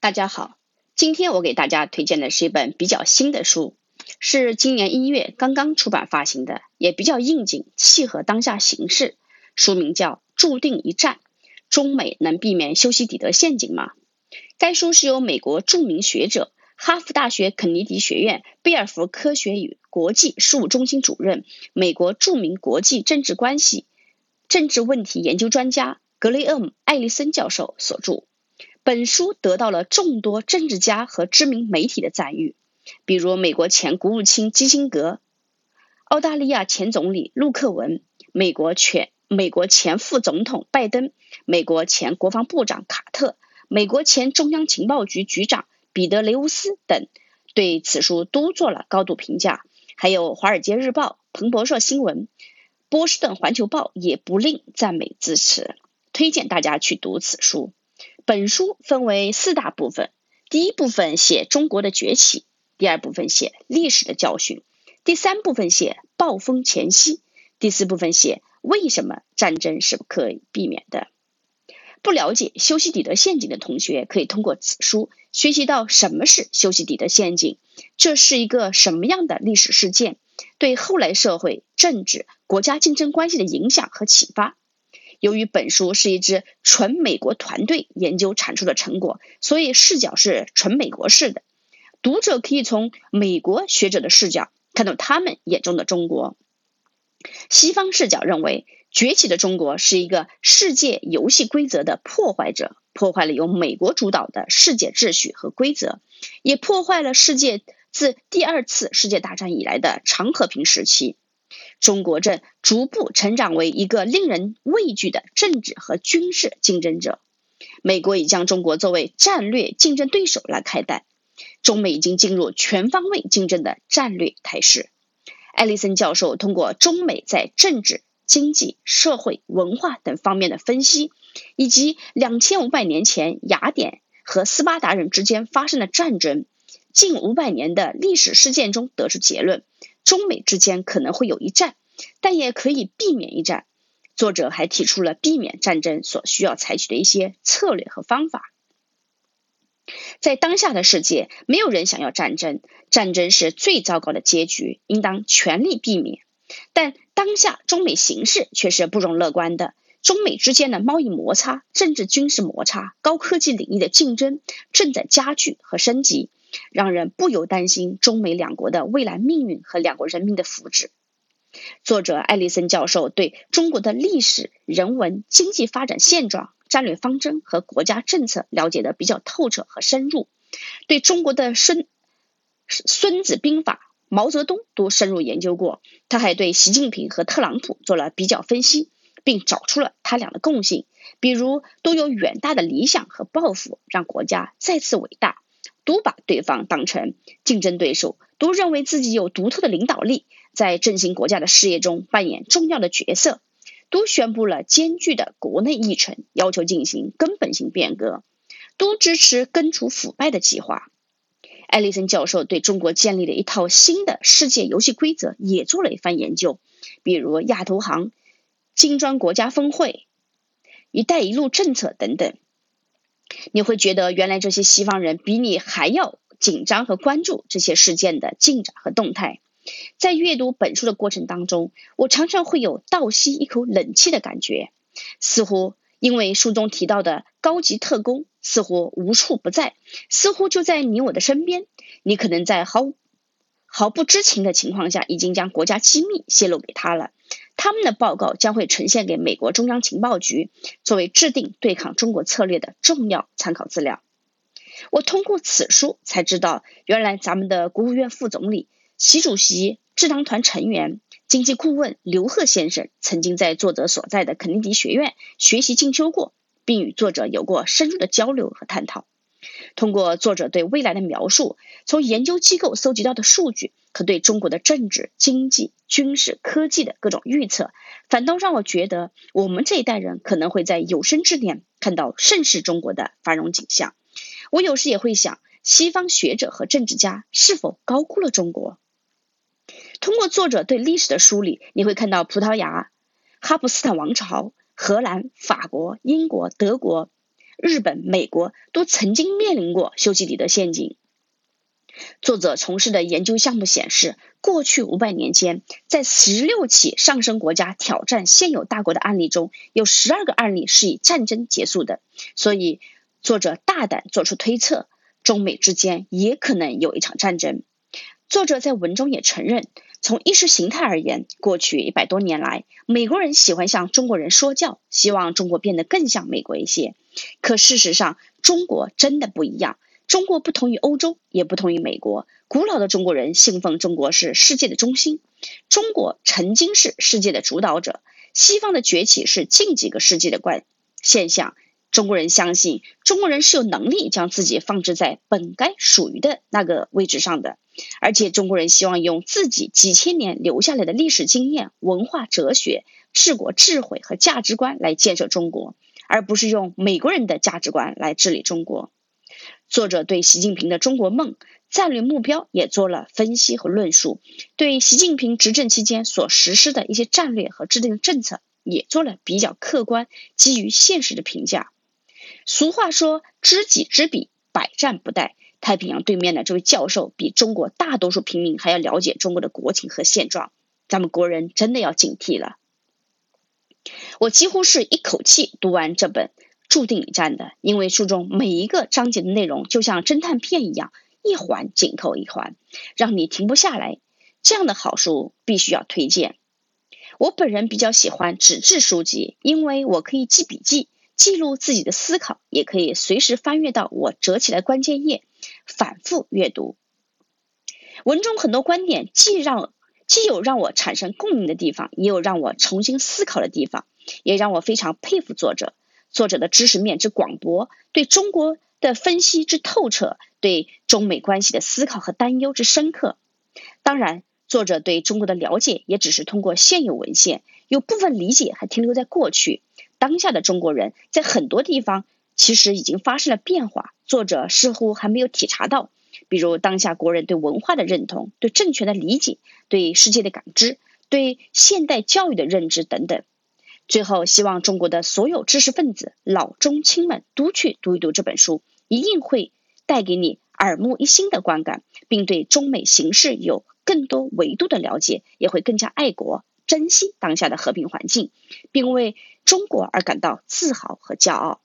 大家好，今天我给大家推荐的是一本比较新的书，是今年一月刚刚出版发行的，也比较应景，契合当下形势。书名叫《注定一战》，中美能避免修昔底德陷阱吗？该书是由美国著名学者、哈佛大学肯尼迪学院贝尔福科学与国际事务中心主任、美国著名国际政治关系、政治问题研究专家格雷厄姆·艾利森教授所著。本书得到了众多政治家和知名媒体的赞誉，比如美国前国务卿基辛格、澳大利亚前总理陆克文、美国前美国前副总统拜登、美国前国防部长卡特、美国前中央情报局局长彼得雷乌斯等，对此书都做了高度评价。还有《华尔街日报》、彭博社新闻、波士顿环球报也不吝赞美支持，推荐大家去读此书。本书分为四大部分，第一部分写中国的崛起，第二部分写历史的教训，第三部分写暴风前夕，第四部分写为什么战争是不可以避免的。不了解修昔底德陷阱的同学，可以通过此书学习到什么是修昔底德陷阱，这是一个什么样的历史事件，对后来社会、政治、国家竞争关系的影响和启发。由于本书是一支纯美国团队研究产出的成果，所以视角是纯美国式的。读者可以从美国学者的视角看到他们眼中的中国。西方视角认为，崛起的中国是一个世界游戏规则的破坏者，破坏了由美国主导的世界秩序和规则，也破坏了世界自第二次世界大战以来的长和平时期。中国正逐步成长为一个令人畏惧的政治和军事竞争者。美国已将中国作为战略竞争对手来看待，中美已经进入全方位竞争的战略态势。艾利森教授通过中美在政治、经济、社会、文化等方面的分析，以及两千五百年前雅典和斯巴达人之间发生的战争，近五百年的历史事件中得出结论。中美之间可能会有一战，但也可以避免一战。作者还提出了避免战争所需要采取的一些策略和方法。在当下的世界，没有人想要战争，战争是最糟糕的结局，应当全力避免。但当下中美形势却是不容乐观的，中美之间的贸易摩擦、政治军事摩擦、高科技领域的竞争正在加剧和升级。让人不由担心中美两国的未来命运和两国人民的福祉。作者艾利森教授对中国的历史、人文、经济发展现状、战略方针和国家政策了解的比较透彻和深入，对中国的孙孙子兵法、毛泽东都深入研究过。他还对习近平和特朗普做了比较分析，并找出了他俩的共性，比如都有远大的理想和抱负，让国家再次伟大。都把对方当成竞争对手，都认为自己有独特的领导力，在振兴国家的事业中扮演重要的角色，都宣布了艰巨的国内议程，要求进行根本性变革，都支持根除腐败的计划。艾利森教授对中国建立了一套新的世界游戏规则也做了一番研究，比如亚投行、金砖国家峰会、一带一路政策等等。你会觉得，原来这些西方人比你还要紧张和关注这些事件的进展和动态。在阅读本书的过程当中，我常常会有倒吸一口冷气的感觉，似乎因为书中提到的高级特工似乎无处不在，似乎就在你我的身边。你可能在毫毫不知情的情况下，已经将国家机密泄露给他了。他们的报告将会呈现给美国中央情报局，作为制定对抗中国策略的重要参考资料。我通过此书才知道，原来咱们的国务院副总理、习主席智囊团成员、经济顾问刘鹤先生曾经在作者所在的肯尼迪学院学习进修过，并与作者有过深入的交流和探讨。通过作者对未来的描述，从研究机构搜集到的数据，可对中国的政治、经济、军事、科技的各种预测，反倒让我觉得，我们这一代人可能会在有生之年看到盛世中国的繁荣景象。我有时也会想，西方学者和政治家是否高估了中国？通过作者对历史的梳理，你会看到葡萄牙、哈布斯坦王朝、荷兰、法国、英国、德国。日本、美国都曾经面临过修昔底德陷阱。作者从事的研究项目显示，过去五百年间，在十六起上升国家挑战现有大国的案例中，有十二个案例是以战争结束的。所以，作者大胆做出推测，中美之间也可能有一场战争。作者在文中也承认，从意识形态而言，过去一百多年来，美国人喜欢向中国人说教，希望中国变得更像美国一些。可事实上，中国真的不一样。中国不同于欧洲，也不同于美国。古老的中国人信奉中国是世界的中心，中国曾经是世界的主导者。西方的崛起是近几个世纪的关现象。中国人相信，中国人是有能力将自己放置在本该属于的那个位置上的，而且中国人希望用自己几千年留下来的历史经验、文化、哲学、治国智慧和价值观来建设中国，而不是用美国人的价值观来治理中国。作者对习近平的中国梦战略目标也做了分析和论述，对习近平执政期间所实施的一些战略和制定的政策也做了比较客观、基于现实的评价。俗话说“知己知彼，百战不殆”。太平洋对面的这位教授比中国大多数平民还要了解中国的国情和现状，咱们国人真的要警惕了。我几乎是一口气读完这本。注定一战的，因为书中每一个章节的内容就像侦探片一样，一环紧扣一环，让你停不下来。这样的好书必须要推荐。我本人比较喜欢纸质书籍，因为我可以记笔记，记录自己的思考，也可以随时翻阅到我折起来关键页，反复阅读。文中很多观点，既让既有让我产生共鸣的地方，也有让我重新思考的地方，也让我非常佩服作者。作者的知识面之广博，对中国的分析之透彻，对中美关系的思考和担忧之深刻。当然，作者对中国的了解也只是通过现有文献，有部分理解还停留在过去。当下的中国人在很多地方其实已经发生了变化，作者似乎还没有体察到。比如，当下国人对文化的认同、对政权的理解、对世界的感知、对现代教育的认知等等。最后，希望中国的所有知识分子、老中青们都去读一读这本书，一定会带给你耳目一新的观感，并对中美形势有更多维度的了解，也会更加爱国，珍惜当下的和平环境，并为中国而感到自豪和骄傲。